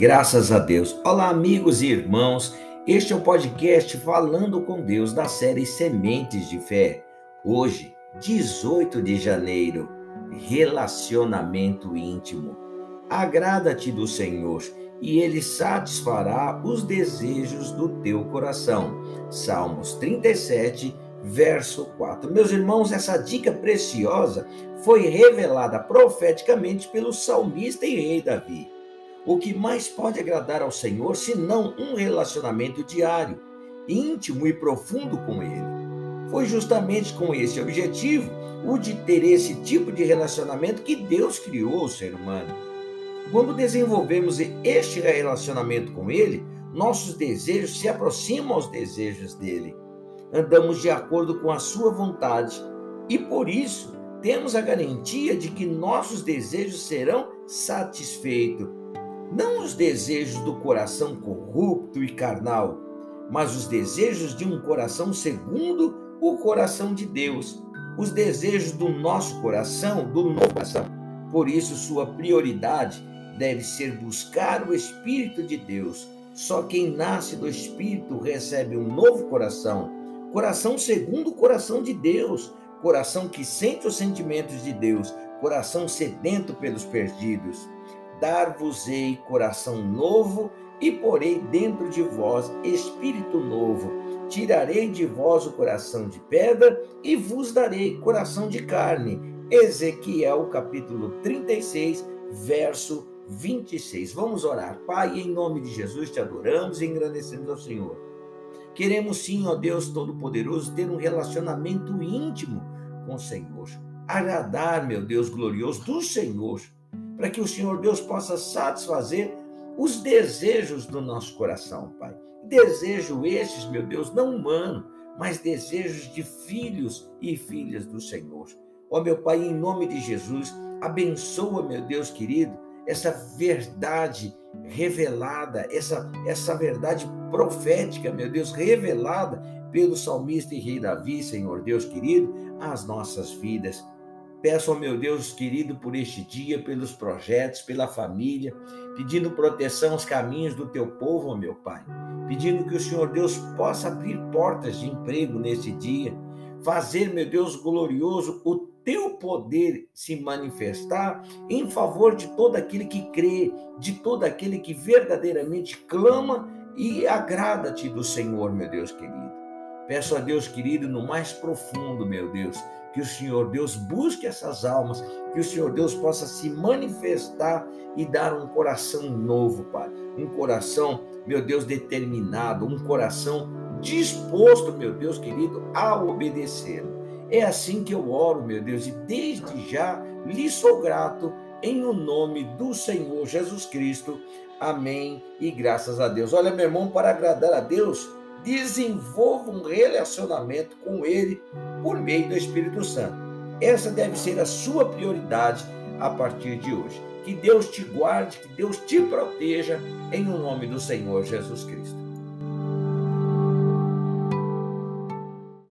Graças a Deus. Olá, amigos e irmãos. Este é o podcast Falando com Deus da série Sementes de Fé. Hoje, 18 de janeiro, relacionamento íntimo. Agrada-te do Senhor e ele satisfará os desejos do teu coração. Salmos 37, verso 4. Meus irmãos, essa dica preciosa foi revelada profeticamente pelo salmista e rei Davi. O que mais pode agradar ao Senhor senão um relacionamento diário, íntimo e profundo com Ele? Foi justamente com esse objetivo, o de ter esse tipo de relacionamento, que Deus criou o ser humano. Quando desenvolvemos este relacionamento com Ele, nossos desejos se aproximam aos desejos dele. Andamos de acordo com a Sua vontade e, por isso, temos a garantia de que nossos desejos serão satisfeitos não os desejos do coração corrupto e carnal, mas os desejos de um coração segundo o coração de Deus, os desejos do nosso coração, do novo coração. Por isso, sua prioridade deve ser buscar o Espírito de Deus. Só quem nasce do Espírito recebe um novo coração, coração segundo o coração de Deus, coração que sente os sentimentos de Deus, coração sedento pelos perdidos dar-vos-ei coração novo e porei dentro de vós espírito novo. Tirarei de vós o coração de pedra e vos darei coração de carne. Ezequiel capítulo 36, verso 26. Vamos orar. Pai, em nome de Jesus te adoramos e engrandecemos ao Senhor. Queremos sim, ó Deus Todo-Poderoso, ter um relacionamento íntimo com o Senhor. Agradar, meu Deus glorioso, do Senhor para que o Senhor Deus possa satisfazer os desejos do nosso coração, Pai. Desejo estes, meu Deus, não humano, mas desejos de filhos e filhas do Senhor. Ó meu Pai, em nome de Jesus, abençoa, meu Deus querido, essa verdade revelada, essa, essa verdade profética, meu Deus, revelada pelo salmista e rei Davi, Senhor Deus querido, às nossas vidas. Peço ao meu Deus querido por este dia, pelos projetos, pela família, pedindo proteção aos caminhos do teu povo, meu Pai. Pedindo que o Senhor Deus possa abrir portas de emprego nesse dia, fazer, meu Deus glorioso, o teu poder se manifestar em favor de todo aquele que crê, de todo aquele que verdadeiramente clama e agrada-te do Senhor, meu Deus querido. Peço a Deus querido, no mais profundo, meu Deus, que o Senhor Deus busque essas almas, que o Senhor Deus possa se manifestar e dar um coração novo, Pai. Um coração, meu Deus, determinado, um coração disposto, meu Deus querido, a obedecer. É assim que eu oro, meu Deus, e desde já lhe sou grato em o nome do Senhor Jesus Cristo. Amém. E graças a Deus. Olha, meu irmão, para agradar a Deus, desenvolva um relacionamento com Ele por meio do Espírito Santo. Essa deve ser a sua prioridade a partir de hoje. Que Deus te guarde, que Deus te proteja, em o nome do Senhor Jesus Cristo.